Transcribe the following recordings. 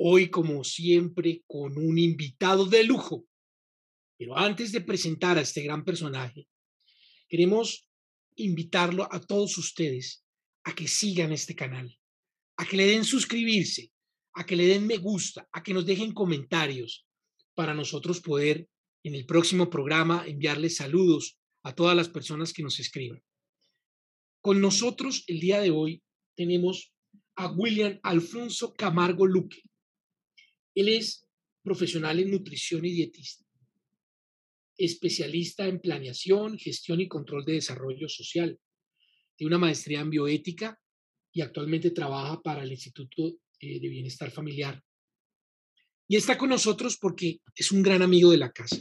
Hoy, como siempre, con un invitado de lujo. Pero antes de presentar a este gran personaje, queremos invitarlo a todos ustedes a que sigan este canal, a que le den suscribirse, a que le den me gusta, a que nos dejen comentarios para nosotros poder en el próximo programa enviarles saludos a todas las personas que nos escriban. Con nosotros el día de hoy tenemos a William Alfonso Camargo Luque. Él es profesional en nutrición y dietista, especialista en planeación, gestión y control de desarrollo social. Tiene una maestría en bioética y actualmente trabaja para el Instituto eh, de Bienestar Familiar. Y está con nosotros porque es un gran amigo de la casa.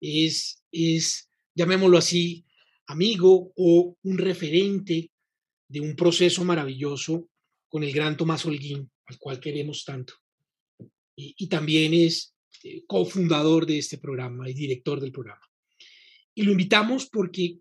Es, es, llamémoslo así, amigo o un referente de un proceso maravilloso con el gran Tomás Holguín, al cual queremos tanto y, también es eh, cofundador de este programa y director del programa. Y lo invitamos porque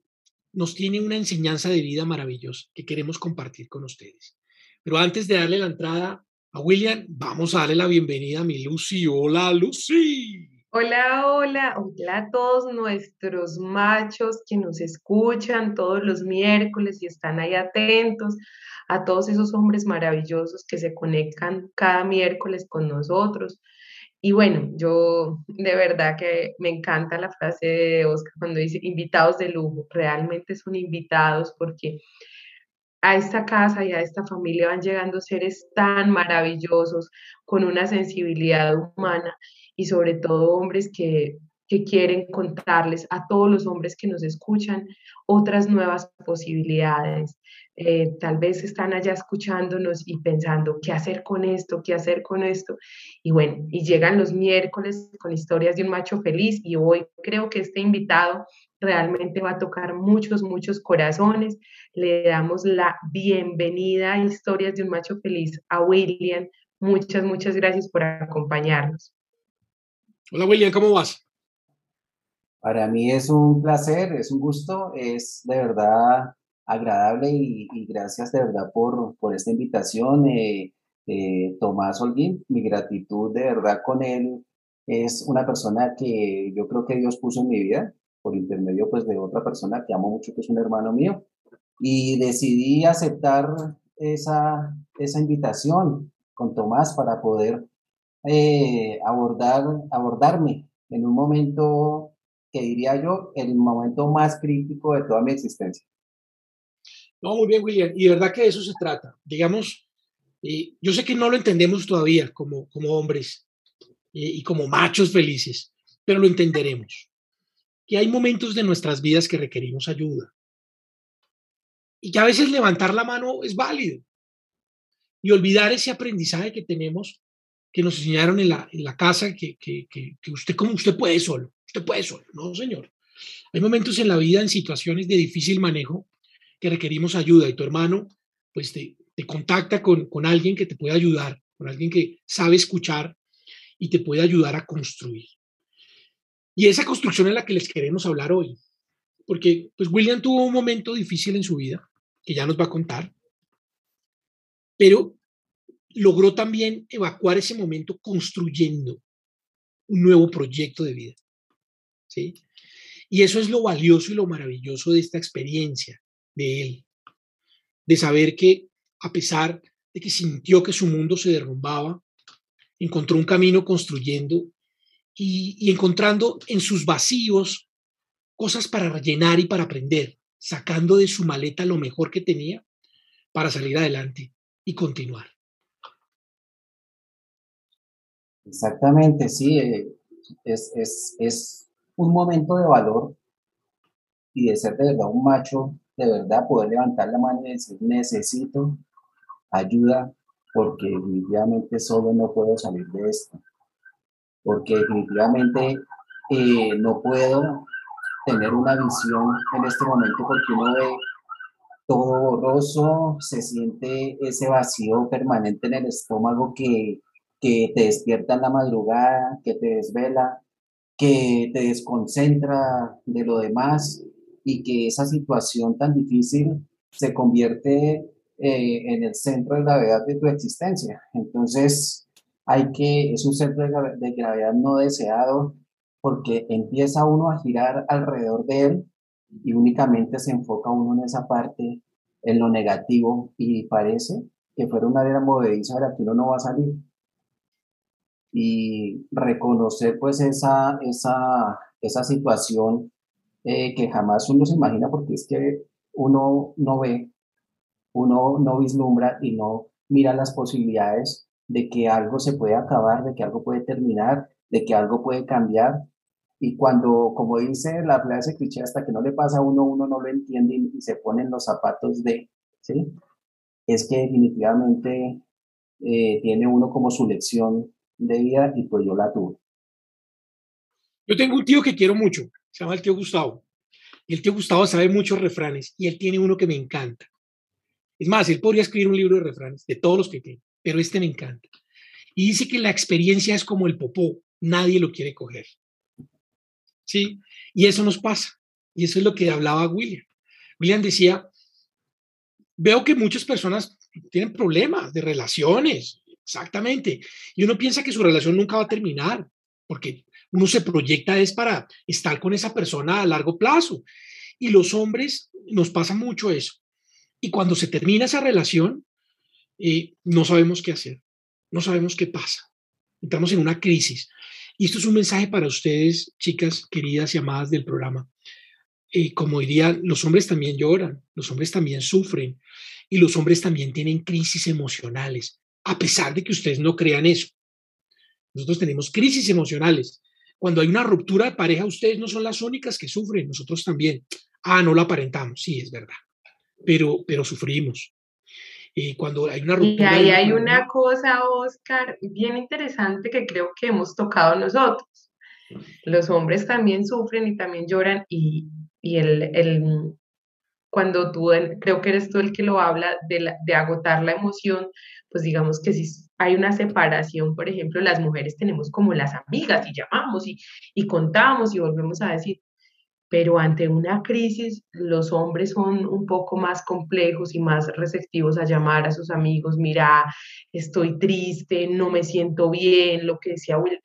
nos tiene una enseñanza de vida maravillosa que queremos compartir con ustedes. Pero antes de darle la entrada a William, vamos a darle la bienvenida a mi Lucy. Hola, Lucy. Hola, hola, hola a todos nuestros machos que nos escuchan todos los miércoles y están ahí atentos a todos esos hombres maravillosos que se conectan cada miércoles con nosotros. Y bueno, yo de verdad que me encanta la frase de Oscar cuando dice invitados de lujo. Realmente son invitados porque a esta casa y a esta familia van llegando seres tan maravillosos, con una sensibilidad humana y sobre todo hombres que, que quieren contarles a todos los hombres que nos escuchan otras nuevas posibilidades, eh, tal vez están allá escuchándonos y pensando, ¿qué hacer con esto? ¿Qué hacer con esto? Y bueno, y llegan los miércoles con historias de un macho feliz y hoy creo que este invitado realmente va a tocar muchos, muchos corazones. Le damos la bienvenida a Historias de un macho feliz a William. Muchas, muchas gracias por acompañarnos. Hola William, ¿cómo vas? Para mí es un placer, es un gusto, es de verdad agradable y, gracias de verdad por, por esta invitación. Eh, eh, Tomás Holguín, mi gratitud de verdad con él es una persona que yo creo que Dios puso en mi vida por intermedio pues de otra persona que amo mucho, que es un hermano mío. Y decidí aceptar esa, esa invitación con Tomás para poder eh, abordar, abordarme en un momento que diría yo, el momento más crítico de toda mi existencia. No, muy bien, William. Y de verdad que de eso se trata. Digamos, eh, yo sé que no lo entendemos todavía como, como hombres eh, y como machos felices, pero lo entenderemos. Que hay momentos de nuestras vidas que requerimos ayuda. Y que a veces levantar la mano es válido. Y olvidar ese aprendizaje que tenemos, que nos enseñaron en la, en la casa, que, que, que, usted, como usted puede solo, usted puede solo. No, señor. Hay momentos en la vida, en situaciones de difícil manejo, que requerimos ayuda y tu hermano pues te, te contacta con, con alguien que te puede ayudar, con alguien que sabe escuchar y te puede ayudar a construir. Y esa construcción es la que les queremos hablar hoy, porque pues William tuvo un momento difícil en su vida, que ya nos va a contar, pero logró también evacuar ese momento construyendo un nuevo proyecto de vida. ¿sí? Y eso es lo valioso y lo maravilloso de esta experiencia, de él, de saber que a pesar de que sintió que su mundo se derrumbaba, encontró un camino construyendo y, encontrando en sus vacíos cosas para rellenar y para aprender, sacando de su maleta lo mejor que tenía para salir adelante y continuar. Exactamente, sí, eh, es, es, es un momento de valor y de ser de verdad un macho de verdad poder levantar la mano y decir, necesito ayuda porque definitivamente solo no puedo salir de esto. porque definitivamente eh, no puedo tener una visión en este momento porque uno ve todo borroso, se siente ese vacío permanente en el estómago que, que te despierta en la madrugada, que te desvela, que te desconcentra de lo demás y que esa situación tan difícil se convierte eh, en el centro de gravedad de tu existencia. Entonces, hay que, es un centro de gravedad no deseado porque empieza uno a girar alrededor de él y únicamente se enfoca uno en esa parte, en lo negativo y parece que fuera una era movediza de la que uno no va a salir. Y reconocer pues esa, esa, esa situación eh, que jamás uno se imagina porque es que uno no ve uno no vislumbra y no mira las posibilidades de que algo se puede acabar, de que algo puede terminar, de que algo puede cambiar. Y cuando, como dice la frase cliché, hasta que no le pasa a uno, uno no lo entiende y, se pone en los zapatos de, ¿sí? Es que definitivamente eh, tiene uno como su lección vida y pues yo la tuve. Yo tengo un tío que quiero mucho, se llama el tío Gustavo. Y el tío Gustavo sabe muchos refranes y él tiene uno que me encanta. Es más, él podría escribir un libro de refranes, de todos los que tiene, pero este me encanta. Y dice que la experiencia es como el popó, nadie lo quiere coger. ¿Sí? Y eso nos pasa. Y eso es lo que hablaba William. William decía, veo que muchas personas tienen problemas de relaciones, exactamente. Y uno piensa que su relación nunca va a terminar, porque uno se proyecta es para estar con esa persona a largo plazo. Y los hombres nos pasa mucho eso. Y cuando se termina esa relación, eh, no sabemos qué hacer, no sabemos qué pasa. Entramos en una crisis. Y esto es un mensaje para ustedes, chicas queridas y amadas del programa. Eh, como diría, los hombres también lloran, los hombres también sufren y los hombres también tienen crisis emocionales, a pesar de que ustedes no crean eso. Nosotros tenemos crisis emocionales. Cuando hay una ruptura de pareja, ustedes no son las únicas que sufren, nosotros también. Ah, no lo aparentamos, sí, es verdad pero, pero sufrimos. Y cuando hay una ruptura... Y ahí hay una cosa, Oscar, bien interesante que creo que hemos tocado nosotros. Los hombres también sufren y también lloran y, y el, el, cuando tú, creo que eres tú el que lo habla de, de agotar la emoción, pues digamos que si hay una separación, por ejemplo, las mujeres tenemos como las amigas y llamamos y, y contamos y volvemos a decir, pero ante una crisis los hombres son un poco más complejos y más receptivos a llamar a sus amigos, mira, estoy triste, no me siento bien, lo que decía William,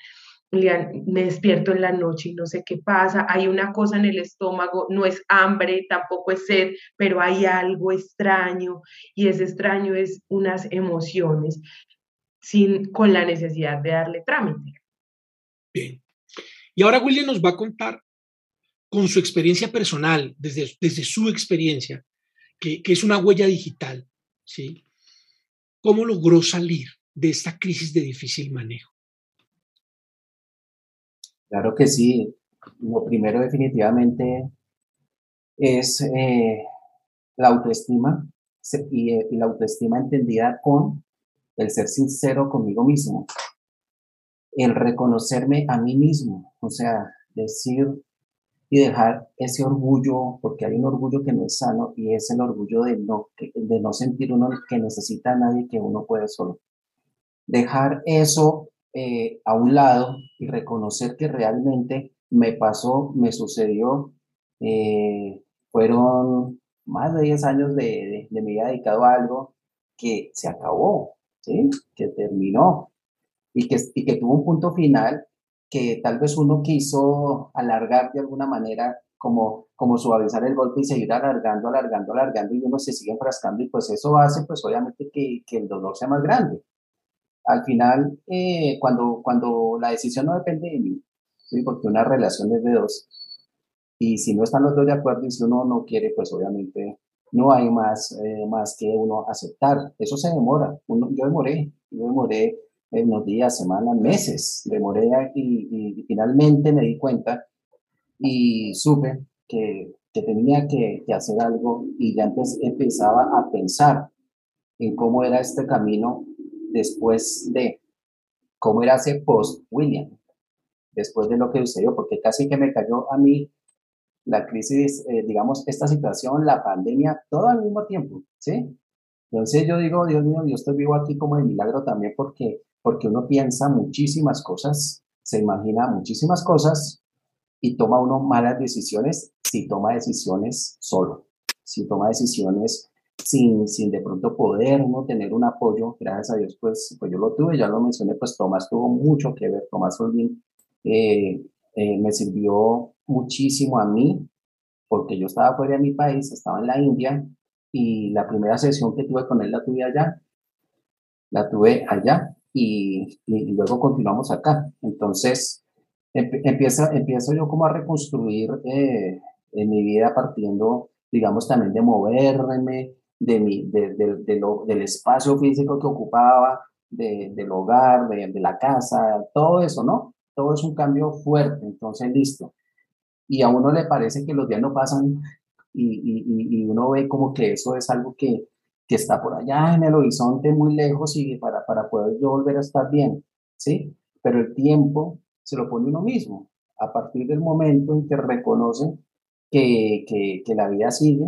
me despierto en la noche y no sé qué pasa, hay una cosa en el estómago, no es hambre, tampoco es sed, pero hay algo extraño y ese extraño es unas emociones sin, con la necesidad de darle trámite. Bien. Y ahora William nos va a contar con su experiencia personal, desde, desde su experiencia, que, es una huella digital, ¿sí? ¿Cómo logró salir de esta crisis de difícil manejo? Claro que sí. Lo primero definitivamente es eh, la autoestima y, y, la autoestima entendida con el ser sincero conmigo mismo, el reconocerme a mí mismo, o sea, decir y dejar ese orgullo, porque hay un orgullo que no es sano y es el orgullo de no, de no sentir uno que necesita a nadie, que uno puede solo. Dejar eso eh, a un lado y reconocer que realmente me pasó, me sucedió, eh, fueron más de 10 años de, de, mi vida dedicado a algo que se acabó, ¿sí? que terminó y que, y que tuvo un punto final que tal vez uno quiso alargar de alguna manera, como, como suavizar el golpe y seguir alargando, alargando, alargando, y uno se sigue enfrascando, y pues eso hace, pues obviamente, que, que el dolor sea más grande. Al final, eh, cuando, cuando la decisión no depende de mí, ¿sí? porque una relación es de dos, y si no están los dos de acuerdo y si uno no quiere, pues obviamente no hay más, eh, más que uno aceptar. Eso se demora. Yo demoré, yo demoré en unos días, semanas, meses. Demoré y, y, finalmente me di cuenta y supe que, que tenía que, que, hacer algo y ya antes empezaba a pensar en cómo era este camino después de, cómo era ese post-William. después de lo que sucedió, porque casi que me cayó a mí la crisis, eh, digamos, esta situación, la pandemia, todo al mismo tiempo, ¿sí? Entonces yo digo, Dios mío, yo estoy vivo aquí como de milagro también porque, porque uno piensa muchísimas cosas, se imagina muchísimas cosas y toma uno malas decisiones si toma decisiones solo, si toma decisiones sin, sin de pronto poder uno tener un apoyo, gracias a Dios, pues, pues yo lo tuve, ya lo mencioné, pues Tomás tuvo mucho que ver, Tomás Olvin eh, eh, me sirvió muchísimo a mí, porque yo estaba fuera de mi país, estaba en la India, y la primera sesión que tuve con él la tuve allá, la tuve allá, y, y luego continuamos acá. Entonces, empieza, empiezo yo como a reconstruir eh, en mi vida partiendo, digamos, también de moverme, de mi, de, de, del espacio físico que ocupaba, del hogar, de, la casa, todo eso, ¿no? Todo es un cambio fuerte, entonces listo. Y a uno le parece que los días no pasan y, y, y uno ve como que eso es algo que, que, está por allá en el horizonte muy lejos y para, para poder yo volver a estar bien, ¿sí? Pero el tiempo se lo pone uno mismo. A partir del momento en que reconoce que, que, que la vida sigue,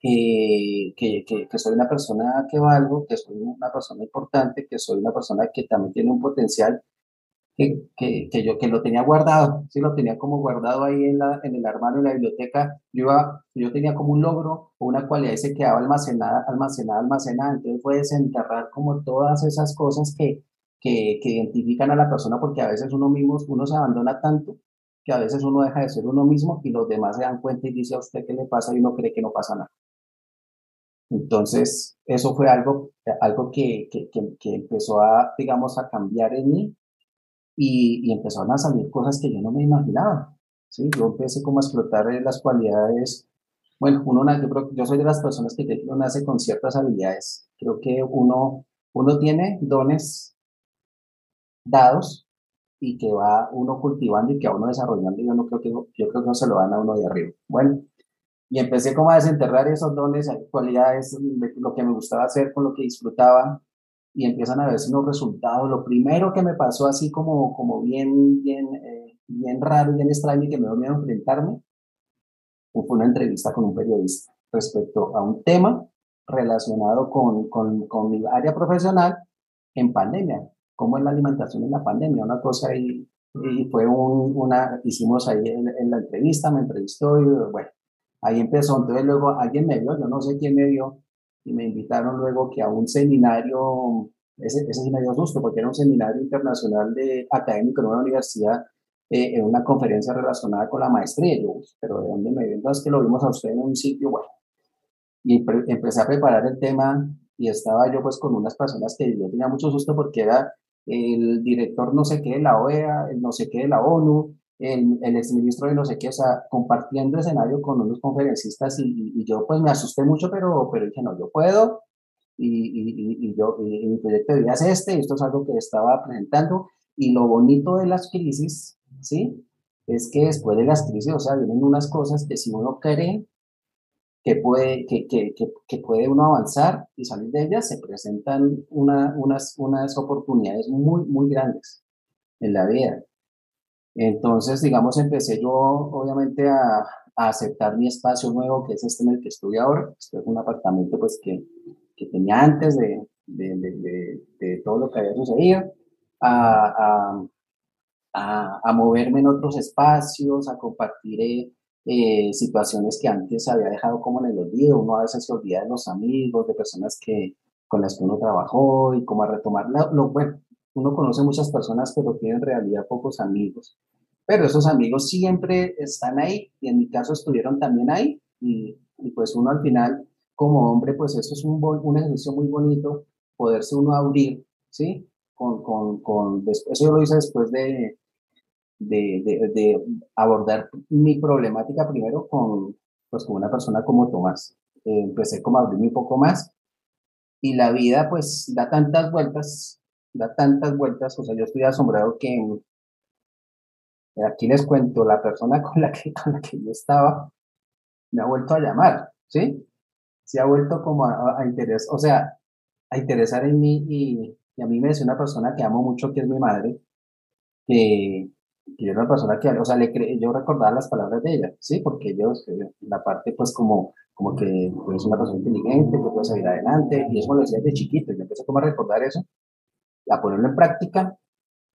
que, que, soy una persona que valgo, que soy una persona importante, que soy una persona que también tiene un potencial que, que, yo que lo tenía guardado, sí lo tenía como guardado ahí en, la, en el armario, en la biblioteca, yo, iba, yo tenía como un logro o una cualidad y se quedaba almacenada, almacenada, almacenada, entonces fue desenterrar como todas esas cosas que, que, que identifican a la persona porque a veces uno mismo, uno se abandona tanto que a veces uno deja de ser uno mismo y los demás se dan cuenta y dice a usted qué le pasa y uno cree que no pasa nada. Entonces, eso fue algo, algo que, que, que, empezó a, digamos, a cambiar en mí y, y, empezaron a salir cosas que yo no me imaginaba. ¿sí? Yo empecé como a explotar las cualidades. Bueno, uno, yo, yo soy de las personas que uno nace con ciertas habilidades. Creo que uno, uno tiene dones dados y que va uno cultivando y que va uno desarrollando. Yo no creo que, yo creo que no se lo dan a uno de arriba. Bueno, y empecé como a desenterrar esos dones, cualidades, lo que me gustaba hacer, con lo que disfrutaba, y empiezan a verse unos resultados. Lo primero que me pasó así como, como bien, bien, eh, bien raro, bien extraño y que me dio miedo enfrentarme, fue una entrevista con un periodista respecto a un tema relacionado con, con, con mi área profesional en pandemia, cómo es la alimentación en la pandemia, una cosa ahí, y fue un, una, hicimos ahí en, en la entrevista, me entrevistó y bueno, Ahí empezó, entonces luego alguien me vio, yo no sé quién me vio, y me invitaron luego que a un seminario, ese, ese sí me dio susto, porque era un seminario internacional de académico en una universidad, eh, en una conferencia relacionada con la maestría. Yo, pero ¿de dónde me vio? Entonces que lo vimos a usted en un sitio, bueno. Y empecé a preparar el tema y estaba yo pues con unas personas que yo tenía mucho susto porque era el director no sé qué de la OEA, el no sé qué de la ONU, el, el exministro de no sé qué, o sea, compartiendo escenario con unos conferencistas y, y, yo pues me asusté mucho, pero, pero dije, no, yo puedo y, y yo, mi proyecto de vida es este y esto es algo que estaba presentando y lo bonito de las crisis, ¿sí? Es que después de las crisis, o sea, vienen unas cosas que si uno cree que puede, que, que, que, que puede uno avanzar y salir de ellas, se presentan una, unas, unas oportunidades muy, muy grandes en la vida. Entonces, digamos, empecé yo obviamente a, aceptar mi espacio nuevo, que es este en el que estoy ahora. Este es un apartamento pues que, que tenía antes de, de, de, todo lo que había sucedido, a, a, a, moverme en otros espacios, a compartir eh, eh, situaciones que antes había dejado como en el olvido. Uno a veces se olvida de los amigos, de personas que, con las que uno trabajó y como a retomar lo bueno, uno conoce muchas personas, pero tiene en realidad pocos amigos. Pero esos amigos siempre están ahí y en mi caso estuvieron también ahí. Y, y pues uno al final, como hombre, pues eso es un, un ejercicio muy bonito, poderse uno abrir, ¿sí? Con, con, con, eso yo lo hice después de, de, de, abordar mi problemática primero con, pues, con una persona como Tomás. Eh, empecé como a abrirme un poco más y la vida pues da tantas vueltas da tantas vueltas, o sea, yo estoy asombrado que aquí les cuento, la persona con la que, con la que yo estaba me ha vuelto a llamar, ¿sí? Se ha vuelto como a, interesar, o sea, a interesar en mí y, a mí me dice una persona que amo mucho, que es mi madre, que, yo era una persona que, o sea, le yo recordaba las palabras de ella, ¿sí? Porque yo, la parte, pues, como, como que es una persona inteligente, que puede salir adelante, y eso me lo decía desde chiquito, yo empecé como a recordar eso, a ponerlo en práctica,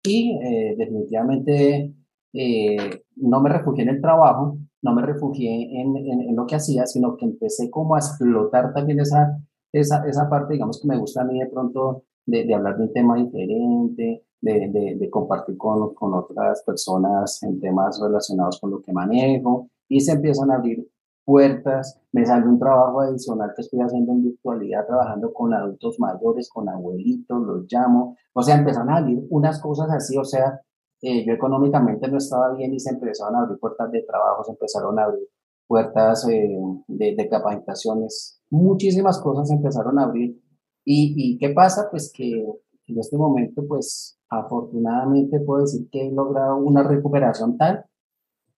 y eh, definitivamente eh, no me refugié en el trabajo, no me refugié en, en, lo que hacía, sino que empecé como a explotar también esa, esa, esa parte, digamos, que me gusta a mí de pronto de, de hablar de un tema diferente, de, de, compartir con, con, otras personas en temas relacionados con lo que manejo y se empiezan a abrir puertas, me sale un trabajo adicional que estoy haciendo en virtualidad, trabajando con adultos mayores, con abuelitos, los llamo, o sea, empezaron a abrir unas cosas así, o sea, eh, yo económicamente no estaba bien y se empezaron a abrir puertas de trabajo, se empezaron a abrir puertas eh, de, de, capacitaciones, muchísimas cosas se empezaron a abrir. ¿Y, ¿Y qué pasa? Pues que en este momento, pues afortunadamente puedo decir que he logrado una recuperación tal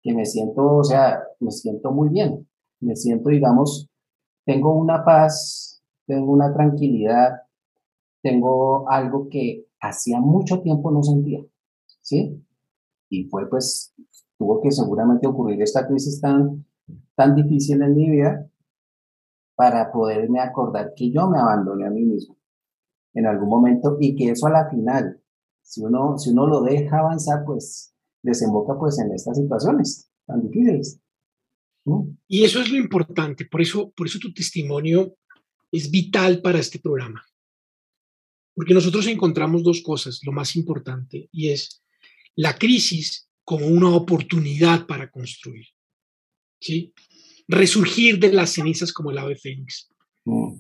que me siento, o sea, me siento muy bien. Me siento, digamos, tengo una paz, tengo una tranquilidad, tengo algo que hacía mucho tiempo no sentía, ¿sí? Y fue pues, tuvo que seguramente ocurrir esta crisis tan, tan difícil en mi vida para poderme acordar que yo me abandoné a mí mismo en algún momento y que eso a la final si uno, si uno lo deja avanzar, pues desemboca pues en estas situaciones tan difíciles. Y eso es lo importante, por eso, por eso tu testimonio es vital para este programa. Porque nosotros encontramos dos cosas, lo más importante, y es la crisis como una oportunidad para construir. ¿sí? Resurgir de las cenizas como el ave fénix. Mm.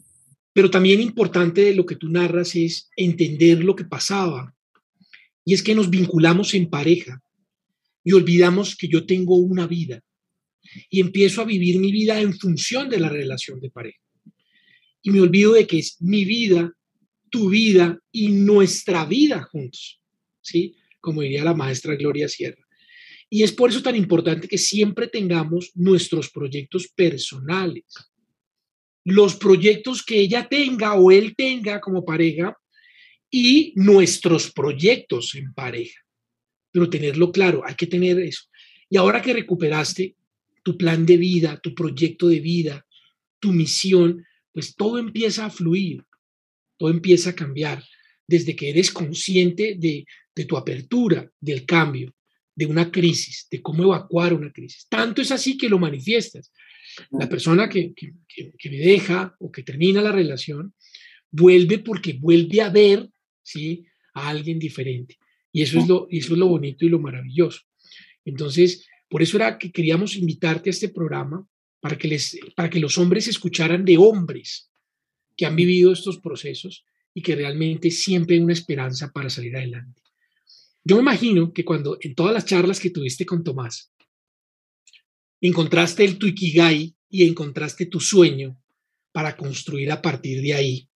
Pero también importante de lo que tú narras es entender lo que pasaba y es que nos vinculamos en pareja y olvidamos que yo tengo una vida y empiezo a vivir mi vida en función de la relación de pareja. Y me olvido de que es mi vida, tu vida y nuestra vida juntos, ¿sí? Como diría la maestra Gloria Sierra. Y es por eso tan importante que siempre tengamos nuestros proyectos personales. Los proyectos que ella tenga o él tenga como pareja y nuestros proyectos en pareja. Pero tenerlo claro, hay que tener eso. Y ahora que recuperaste tu plan de vida, tu proyecto de vida, tu misión, pues todo empieza a fluir, todo empieza a cambiar desde que eres consciente de, tu apertura, del cambio, de una crisis, de cómo evacuar una crisis. Tanto es así que lo manifiestas. La persona que, que me deja o que termina la relación vuelve porque vuelve a ver ¿sí? A alguien diferente. Y eso es lo, eso es lo bonito y lo maravilloso. Entonces, por eso era que queríamos invitarte a este programa para que, les, para que los hombres escucharan de hombres que han vivido estos procesos y que realmente siempre hay una esperanza para salir adelante. Yo me imagino que cuando en todas las charlas que tuviste con Tomás, encontraste el tu ikigai y encontraste tu sueño para construir a partir de ahí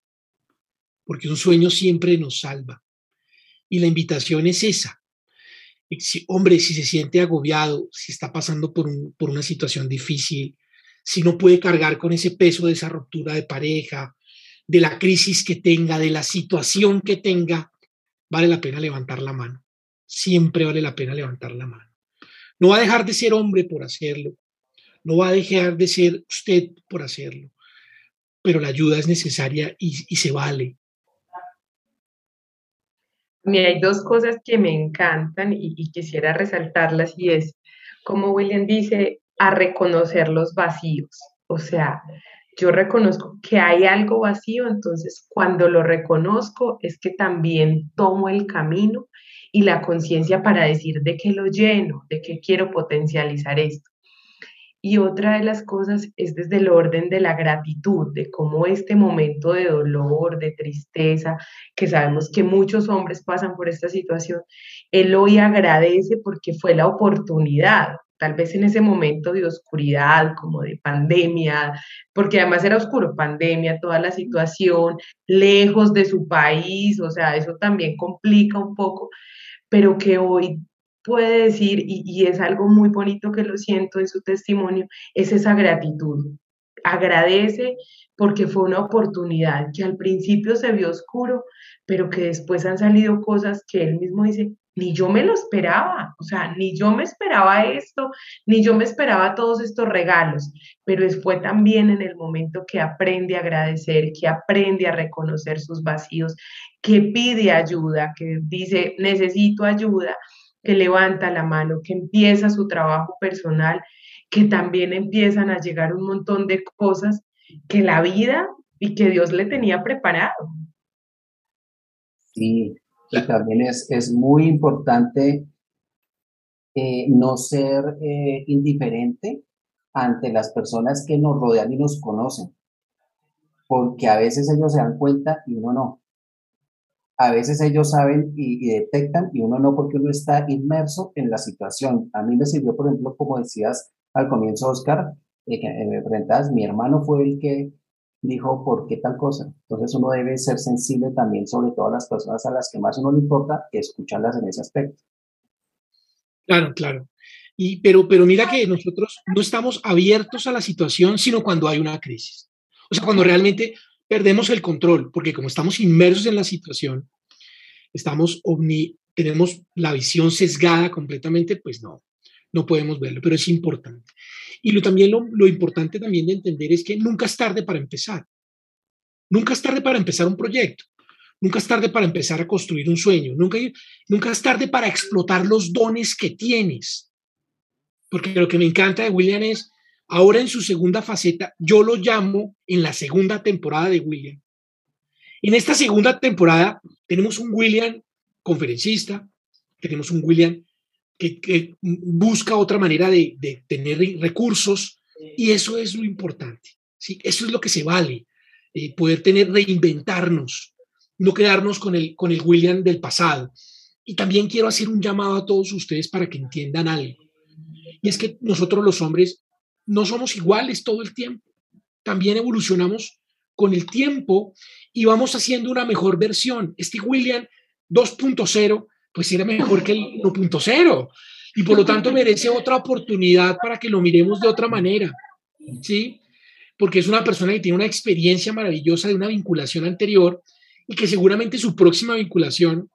porque un sueño siempre nos salva. Y la invitación es esa. Si, hombre, si se siente agobiado, si está pasando por, por una situación difícil, si no puede cargar con ese peso de esa ruptura de pareja, de la crisis que tenga, de la situación que tenga, vale la pena levantar la mano. Siempre vale la pena levantar la mano. No va a dejar de ser hombre por hacerlo. No va a dejar de ser usted por hacerlo. Pero la ayuda es necesaria y se vale hay dos cosas que me encantan y, y, quisiera resaltarlas y es, como William dice, a reconocer los vacíos. O sea, yo reconozco que hay algo vacío, entonces cuando lo reconozco es que también tomo el camino y la conciencia para decir de qué lo lleno, de qué quiero potencializar esto. Y otra de las cosas es desde el orden de la gratitud, de cómo este momento de dolor, de tristeza, que sabemos que muchos hombres pasan por esta situación, él hoy agradece porque fue la oportunidad, tal vez en ese momento de oscuridad, como de pandemia, porque además era oscuro, pandemia, toda la situación, lejos de su país, o sea, eso también complica un poco, pero que hoy puede decir, y, es algo muy bonito que lo siento en su testimonio, es esa gratitud. Agradece porque fue una oportunidad que al principio se vio oscuro, pero que después han salido cosas que él mismo dice, ni yo me lo esperaba, o sea, ni yo me esperaba esto, ni yo me esperaba todos estos regalos, pero fue también en el momento que aprende a agradecer, que aprende a reconocer sus vacíos, que pide ayuda, que dice, necesito ayuda, que levanta la mano, que empieza su trabajo personal, que también empiezan a llegar un montón de cosas que la vida y que Dios le tenía preparado. Sí, y también es, es muy importante eh, no ser eh, indiferente ante las personas que nos rodean y nos conocen, porque a veces ellos se dan cuenta y uno no. A veces ellos saben y, detectan y uno no porque uno está inmerso en la situación. A mí me sirvió, por ejemplo, como decías al comienzo, Oscar, eh, que me preguntabas, mi hermano fue el que dijo por qué tal cosa. Entonces uno debe ser sensible también, sobre todo a las personas a las que más uno le importa, escucharlas en ese aspecto. Claro, claro. Y, pero, pero mira que nosotros no estamos abiertos a la situación, sino cuando hay una crisis. O sea, cuando realmente perdemos el control, porque como estamos inmersos en la situación, estamos omni, tenemos la visión sesgada completamente, pues no, no podemos verlo, pero es importante. Y lo, también lo, importante también de entender es que nunca es tarde para empezar. Nunca es tarde para empezar un proyecto. Nunca es tarde para empezar a construir un sueño. Nunca, nunca es tarde para explotar los dones que tienes. Porque lo que me encanta de William es, ahora en su segunda faceta, yo lo llamo en la segunda temporada de William. En esta segunda temporada tenemos un William conferencista, tenemos un William que, busca otra manera de, tener recursos y eso es lo importante. ¿sí? Eso es lo que se vale, eh, poder tener, reinventarnos, no quedarnos con el, con el William del pasado. Y también quiero hacer un llamado a todos ustedes para que entiendan algo. Y es que nosotros los hombres no somos iguales todo el tiempo. También evolucionamos con el tiempo y vamos haciendo una mejor versión. Este William 2.0 pues era mejor que el 1.0 y por lo tanto merece otra oportunidad para que lo miremos de otra manera, ¿sí? Porque es una persona que tiene una experiencia maravillosa de una vinculación anterior y que seguramente su próxima vinculación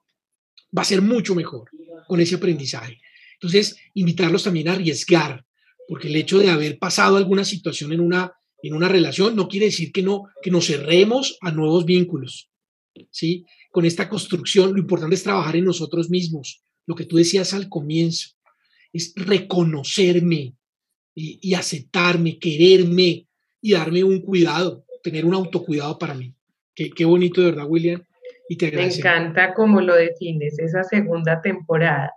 va a ser mucho mejor con ese aprendizaje. Entonces, invitarlos también a arriesgar, porque el hecho de haber pasado alguna situación en una, en una relación no quiere decir que no que nos cerremos a nuevos vínculos, ¿sí? con esta construcción, lo importante es trabajar en nosotros mismos. Lo que tú decías al comienzo es reconocerme y, aceptarme, quererme y darme un cuidado, tener un autocuidado para mí. Qué, qué bonito, de verdad, William. Y te Me encanta cómo lo defines, esa segunda temporada.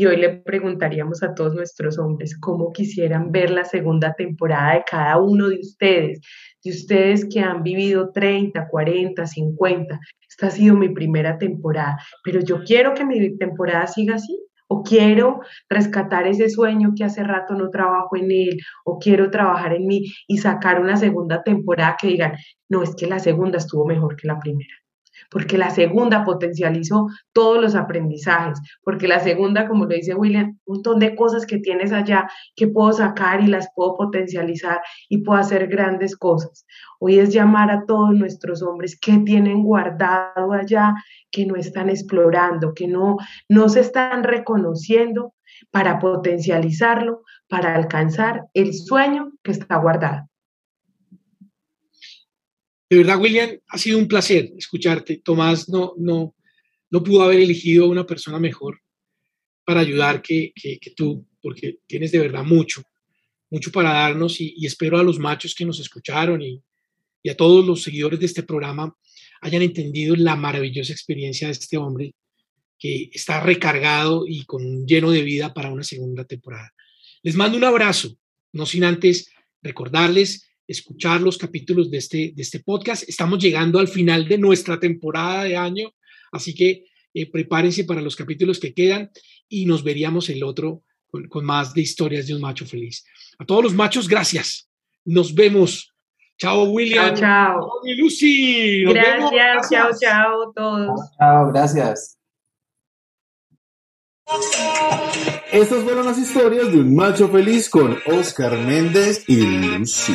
Y hoy le preguntaríamos a todos nuestros hombres cómo quisieran ver la segunda temporada de cada uno de ustedes, de ustedes que han vivido 30, 40, 50. Esta ha sido mi primera temporada, pero yo quiero que mi temporada siga así. O quiero rescatar ese sueño que hace rato no trabajo en él, o quiero trabajar en mí y sacar una segunda temporada que digan, no, es que la segunda estuvo mejor que la primera porque la segunda potencializó todos los aprendizajes, porque la segunda, como lo dice William, un montón de cosas que tienes allá que puedo sacar y las puedo potencializar y puedo hacer grandes cosas. Hoy es llamar a todos nuestros hombres que tienen guardado allá, que no están explorando, que no, no se están reconociendo para potencializarlo, para alcanzar el sueño que está guardado. De verdad, William, ha sido un placer escucharte. Tomás no, no, no pudo haber elegido una persona mejor para ayudar que, tú, porque tienes de verdad mucho, mucho para darnos y, espero a los machos que nos escucharon y, a todos los seguidores de este programa hayan entendido la maravillosa experiencia de este hombre que está recargado y con lleno de vida para una segunda temporada. Les mando un abrazo, no sin antes recordarles escuchar los capítulos de este, de este podcast. Estamos llegando al final de nuestra temporada de año, así que eh, prepárense para los capítulos que quedan y nos veríamos el otro con, más de historias de un macho feliz. A todos los machos, gracias. Nos vemos. Chao, William. Chao, chao. Lucy. gracias, chao, chao, todos. Chao, gracias. Estas fueron las historias de un macho feliz con Oscar Méndez y Lucy.